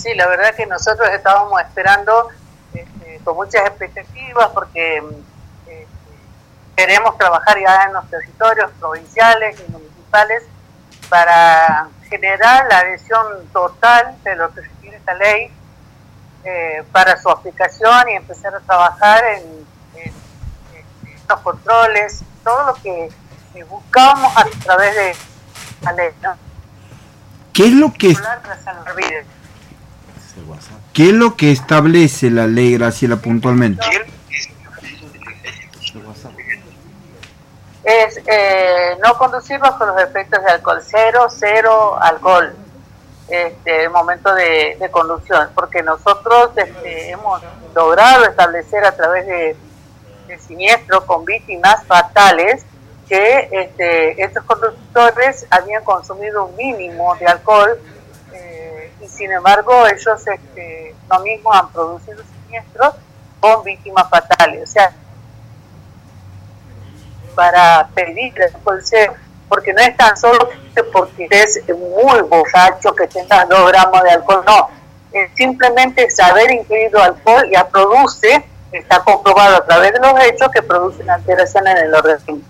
Sí, la verdad que nosotros estábamos esperando este, con muchas expectativas porque este, queremos trabajar ya en los territorios provinciales y municipales para generar la adhesión total de lo que requiere esta ley eh, para su aplicación y empezar a trabajar en, los controles, todo lo que buscamos a través de la ley. ¿Qué es lo que ¿Qué es lo que establece la ley, Graciela, puntualmente? Es eh, no conducir bajo los efectos de alcohol, cero, cero alcohol, este, el momento de, conducción, porque nosotros este, hemos logrado establecer a través de, de siniestro con víctimas fatales que este, estos conductores habían consumido un mínimo de alcohol y sin embargo ellos este, lo mismo han producido siniestros con víctimas fatales. O sea, para pedir porque no es tan solo porque es muy borracho que tenga dos gramos de alcohol, no. Es simplemente saber incluido alcohol ya produce, está comprobado a través de los hechos que producen alteraciones en el orden